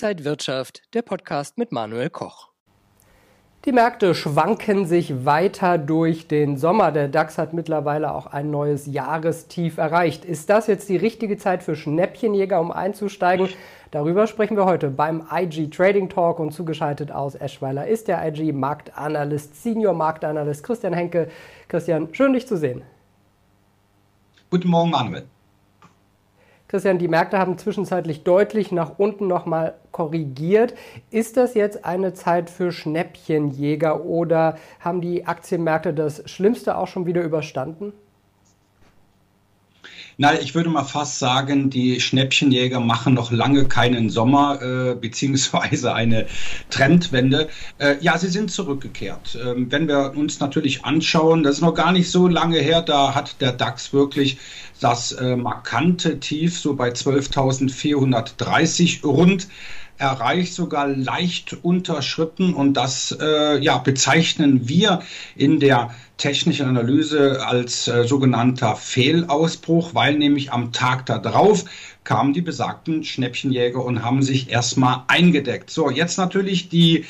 Inside Wirtschaft, der Podcast mit Manuel Koch. Die Märkte schwanken sich weiter durch den Sommer. Der DAX hat mittlerweile auch ein neues Jahrestief erreicht. Ist das jetzt die richtige Zeit für Schnäppchenjäger, um einzusteigen? Darüber sprechen wir heute beim IG Trading Talk und zugeschaltet aus Eschweiler ist der IG Marktanalyst, Senior Marktanalyst Christian Henke. Christian, schön dich zu sehen. Guten Morgen, Manuel. Christian, die Märkte haben zwischenzeitlich deutlich nach unten nochmal korrigiert. Ist das jetzt eine Zeit für Schnäppchenjäger oder haben die Aktienmärkte das Schlimmste auch schon wieder überstanden? Na, ich würde mal fast sagen, die Schnäppchenjäger machen noch lange keinen Sommer äh, beziehungsweise eine Trendwende. Äh, ja, sie sind zurückgekehrt. Ähm, wenn wir uns natürlich anschauen, das ist noch gar nicht so lange her, da hat der DAX wirklich das äh, markante Tief so bei 12.430 rund erreicht, sogar leicht unterschritten. Und das äh, ja, bezeichnen wir in der technischen Analyse als äh, sogenannter Fehlausbruch, weil nämlich am Tag darauf kamen die besagten Schnäppchenjäger und haben sich erstmal eingedeckt. So, jetzt natürlich die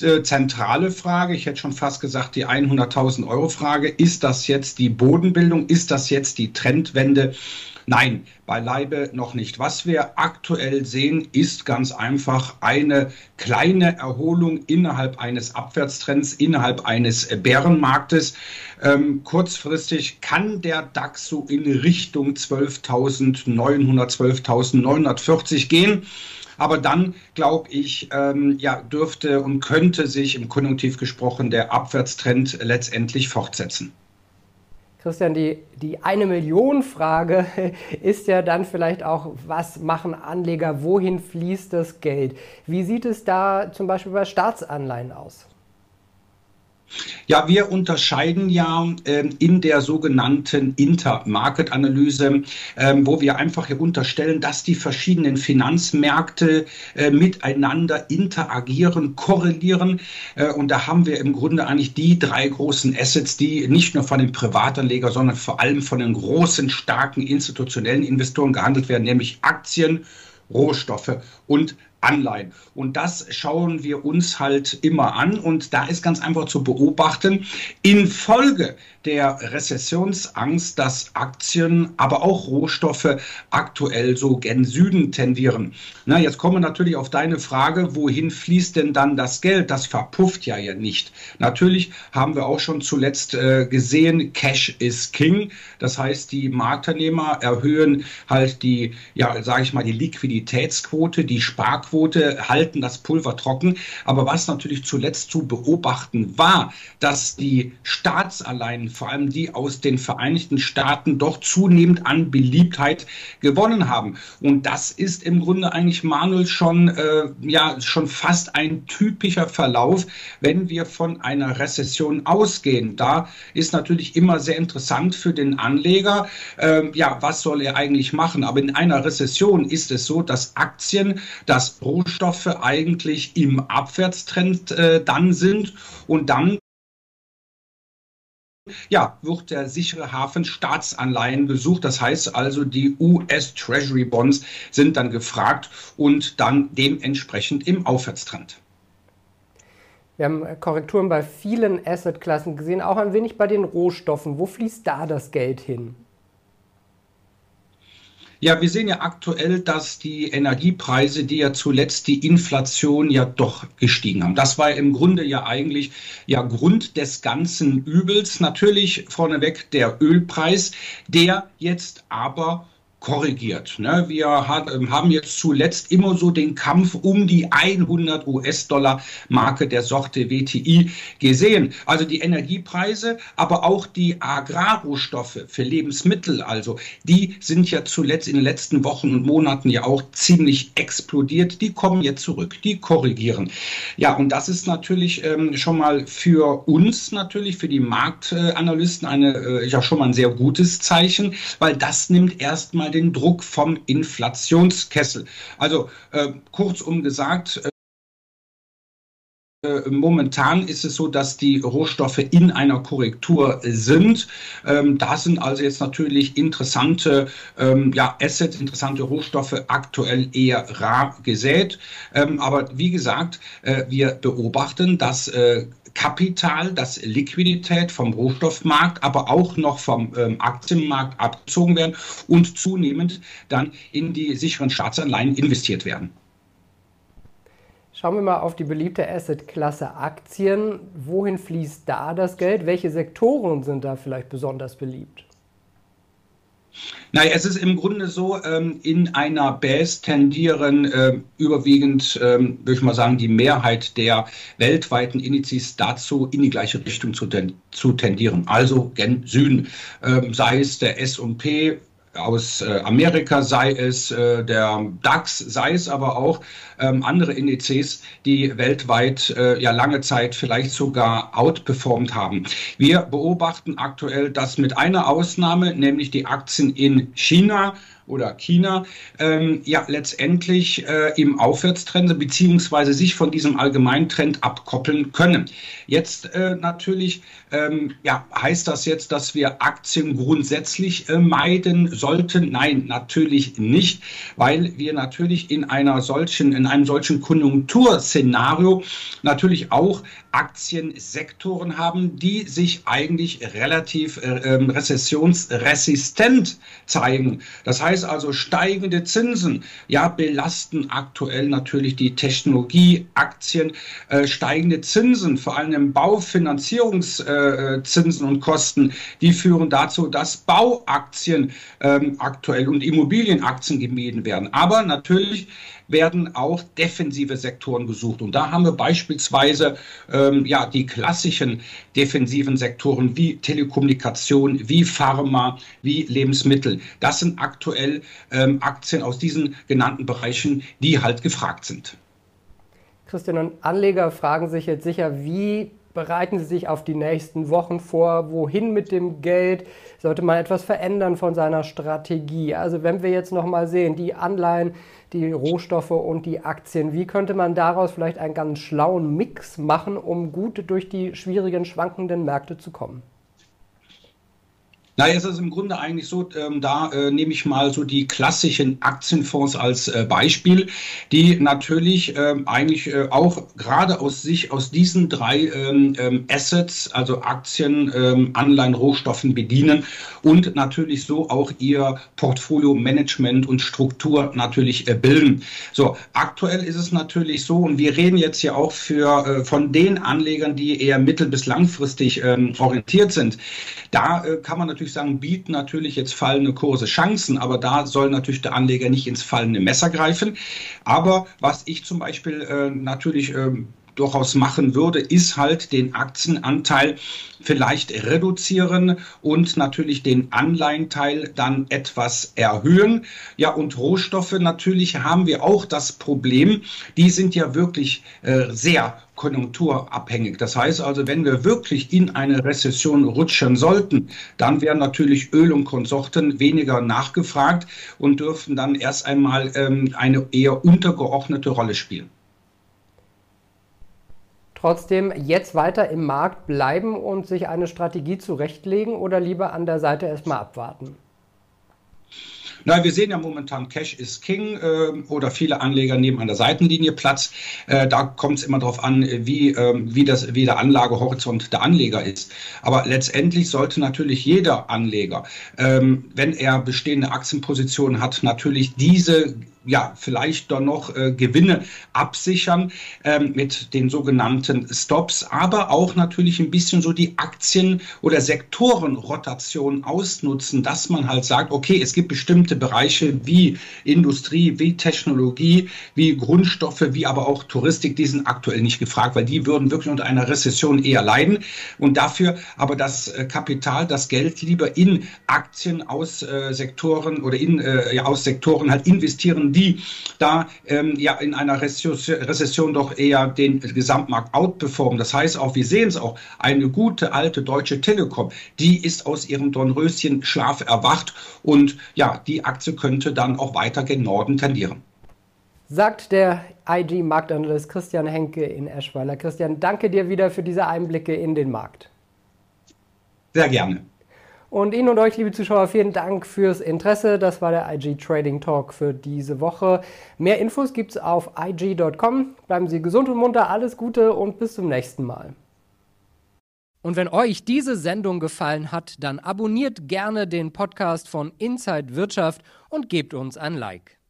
äh, zentrale Frage, ich hätte schon fast gesagt die 100.000 Euro Frage, ist das jetzt die Bodenbildung, ist das jetzt die Trendwende? Nein, beileibe noch nicht. Was wir aktuell sehen, ist ganz einfach eine kleine Erholung innerhalb eines Abwärtstrends, innerhalb eines Bärenmarktes. Ähm, kurzfristig kann der DAX so in Richtung 12.900, 12.940 gehen. Aber dann, glaube ich, ähm, ja, dürfte und könnte sich im Konjunktiv gesprochen der Abwärtstrend letztendlich fortsetzen. Christian, die, die eine Million Frage ist ja dann vielleicht auch, was machen Anleger, wohin fließt das Geld? Wie sieht es da zum Beispiel bei Staatsanleihen aus? Ja, wir unterscheiden ja äh, in der sogenannten Intermarket-Analyse, äh, wo wir einfach hier unterstellen, dass die verschiedenen Finanzmärkte äh, miteinander interagieren, korrelieren. Äh, und da haben wir im Grunde eigentlich die drei großen Assets, die nicht nur von den Privatanlegern, sondern vor allem von den großen, starken institutionellen Investoren gehandelt werden, nämlich Aktien, Rohstoffe und Anleihen. Und das schauen wir uns halt immer an. Und da ist ganz einfach zu beobachten, infolge der Rezessionsangst, dass Aktien, aber auch Rohstoffe aktuell so gen Süden tendieren. Na, jetzt kommen wir natürlich auf deine Frage, wohin fließt denn dann das Geld? Das verpufft ja ja nicht. Natürlich haben wir auch schon zuletzt äh, gesehen, Cash is King. Das heißt, die Marktteilnehmer erhöhen halt die, ja, sage ich mal, die Liquiditätsquote, die Sparquote, halten das Pulver trocken. Aber was natürlich zuletzt zu beobachten war, dass die Staatsanleihen vor allem die aus den Vereinigten Staaten, doch zunehmend an Beliebtheit gewonnen haben. Und das ist im Grunde eigentlich Manuel schon, äh, ja, schon fast ein typischer Verlauf, wenn wir von einer Rezession ausgehen. Da ist natürlich immer sehr interessant für den Anleger, äh, ja, was soll er eigentlich machen? Aber in einer Rezession ist es so, dass Aktien, dass Rohstoffe eigentlich im Abwärtstrend äh, dann sind und dann ja, wird der sichere Hafen Staatsanleihen gesucht. Das heißt also, die US Treasury Bonds sind dann gefragt und dann dementsprechend im Aufwärtstrend. Wir haben Korrekturen bei vielen Assetklassen gesehen, auch ein wenig bei den Rohstoffen. Wo fließt da das Geld hin? Ja, wir sehen ja aktuell, dass die Energiepreise, die ja zuletzt die Inflation ja doch gestiegen haben. Das war im Grunde ja eigentlich ja Grund des ganzen Übels. Natürlich vorneweg der Ölpreis, der jetzt aber korrigiert. Ne? Wir ähm, haben jetzt zuletzt immer so den Kampf um die 100 US-Dollar Marke der Sorte WTI gesehen. Also die Energiepreise, aber auch die Agrarrohstoffe für Lebensmittel, also die sind ja zuletzt in den letzten Wochen und Monaten ja auch ziemlich explodiert. Die kommen jetzt zurück, die korrigieren. Ja, und das ist natürlich ähm, schon mal für uns natürlich, für die Marktanalysten eine äh, ja schon mal ein sehr gutes Zeichen, weil das nimmt erstmal den Druck vom Inflationskessel. Also äh, kurzum gesagt, äh, momentan ist es so, dass die Rohstoffe in einer Korrektur sind. Ähm, da sind also jetzt natürlich interessante ähm, ja, Assets, interessante Rohstoffe aktuell eher rar gesät. Ähm, aber wie gesagt, äh, wir beobachten, dass äh, Kapital, dass Liquidität vom Rohstoffmarkt, aber auch noch vom ähm, Aktienmarkt abgezogen werden und zunehmend dann in die sicheren Staatsanleihen investiert werden. Schauen wir mal auf die beliebte Assetklasse Aktien. Wohin fließt da das Geld? Welche Sektoren sind da vielleicht besonders beliebt? Naja, es ist im Grunde so, ähm, in einer Base tendieren äh, überwiegend, ähm, würde ich mal sagen, die Mehrheit der weltweiten Indizes dazu, in die gleiche Richtung zu, ten zu tendieren. Also gen Süden, ähm, sei es der S&P aus äh, Amerika, sei es äh, der DAX, sei es aber auch ähm, andere Indizes, die weltweit äh, ja lange Zeit vielleicht sogar outperformt haben. Wir beobachten aktuell das mit einer Ausnahme, nämlich die Aktien in China oder China ähm, ja letztendlich äh, im Aufwärtstrend beziehungsweise sich von diesem Allgemeintrend abkoppeln können. Jetzt äh, natürlich ähm, ja, heißt das jetzt, dass wir Aktien grundsätzlich äh, meiden sollten? Nein, natürlich nicht, weil wir natürlich in einer solchen, in einem solchen Konjunkturszenario natürlich auch Aktiensektoren haben, die sich eigentlich relativ äh, ähm, rezessionsresistent zeigen. Das heißt also, steigende Zinsen ja, belasten aktuell natürlich die Technologieaktien. Äh, steigende Zinsen, vor allem Baufinanzierungszinsen äh, und Kosten, die führen dazu, dass Bauaktien ähm, aktuell und Immobilienaktien gemieden werden. Aber natürlich werden auch defensive Sektoren gesucht. Und da haben wir beispielsweise ähm, ja, die klassischen defensiven Sektoren wie Telekommunikation, wie Pharma, wie Lebensmittel. Das sind aktuell ähm, Aktien aus diesen genannten Bereichen, die halt gefragt sind. Christian, und Anleger fragen sich jetzt sicher, wie bereiten Sie sich auf die nächsten Wochen vor? Wohin mit dem Geld? Sollte man etwas verändern von seiner Strategie? Also wenn wir jetzt noch mal sehen, die Anleihen, die Rohstoffe und die Aktien, wie könnte man daraus vielleicht einen ganz schlauen Mix machen, um gut durch die schwierigen, schwankenden Märkte zu kommen? Naja, es ist im Grunde eigentlich so, ähm, da äh, nehme ich mal so die klassischen Aktienfonds als äh, Beispiel, die natürlich ähm, eigentlich äh, auch gerade aus sich, aus diesen drei ähm, ähm Assets, also Aktien, ähm, Anleihen, Rohstoffen bedienen und natürlich so auch ihr Portfolio-Management und Struktur natürlich äh, bilden. So, aktuell ist es natürlich so, und wir reden jetzt ja auch für, äh, von den Anlegern, die eher mittel- bis langfristig ähm, orientiert sind. Da äh, kann man natürlich natürlich sagen, bieten natürlich jetzt fallende Kurse Chancen, aber da soll natürlich der Anleger nicht ins fallende Messer greifen. Aber was ich zum Beispiel äh, natürlich äh, durchaus machen würde, ist halt den Aktienanteil vielleicht reduzieren und natürlich den Anleihenteil dann etwas erhöhen. Ja, und Rohstoffe natürlich haben wir auch das Problem, die sind ja wirklich äh, sehr konjunkturabhängig. Das heißt also, wenn wir wirklich in eine Rezession rutschen sollten, dann wären natürlich Öl und Konsorten weniger nachgefragt und dürften dann erst einmal ähm, eine eher untergeordnete Rolle spielen. Trotzdem jetzt weiter im Markt bleiben und sich eine Strategie zurechtlegen oder lieber an der Seite erstmal abwarten? Na, wir sehen ja momentan Cash is King äh, oder viele Anleger nehmen an der Seitenlinie Platz. Äh, da kommt es immer darauf an, wie, äh, wie, das, wie der Anlagehorizont der Anleger ist. Aber letztendlich sollte natürlich jeder Anleger, ähm, wenn er bestehende Aktienpositionen hat, natürlich diese ja, vielleicht doch noch äh, Gewinne absichern ähm, mit den sogenannten Stops, aber auch natürlich ein bisschen so die Aktien- oder Sektorenrotation ausnutzen, dass man halt sagt, okay, es gibt bestimmte Bereiche wie Industrie, wie Technologie, wie Grundstoffe, wie aber auch Touristik, die sind aktuell nicht gefragt, weil die würden wirklich unter einer Rezession eher leiden. Und dafür aber das äh, Kapital, das Geld lieber in Aktien aus äh, Sektoren oder in, äh, ja, aus Sektoren halt investieren, die da ähm, ja in einer Rezession doch eher den Gesamtmarkt outperformen. Das heißt auch, wir sehen es auch, eine gute alte deutsche Telekom, die ist aus ihrem Dornröschen-Schlaf erwacht und ja, die Aktie könnte dann auch weiter gen Norden tendieren. sagt der IG-Marktanalyst Christian Henke in Eschweiler. Christian, danke dir wieder für diese Einblicke in den Markt. Sehr gerne. Und Ihnen und euch, liebe Zuschauer, vielen Dank fürs Interesse. Das war der IG Trading Talk für diese Woche. Mehr Infos gibt es auf IG.com. Bleiben Sie gesund und munter, alles Gute und bis zum nächsten Mal. Und wenn euch diese Sendung gefallen hat, dann abonniert gerne den Podcast von Inside Wirtschaft und gebt uns ein Like.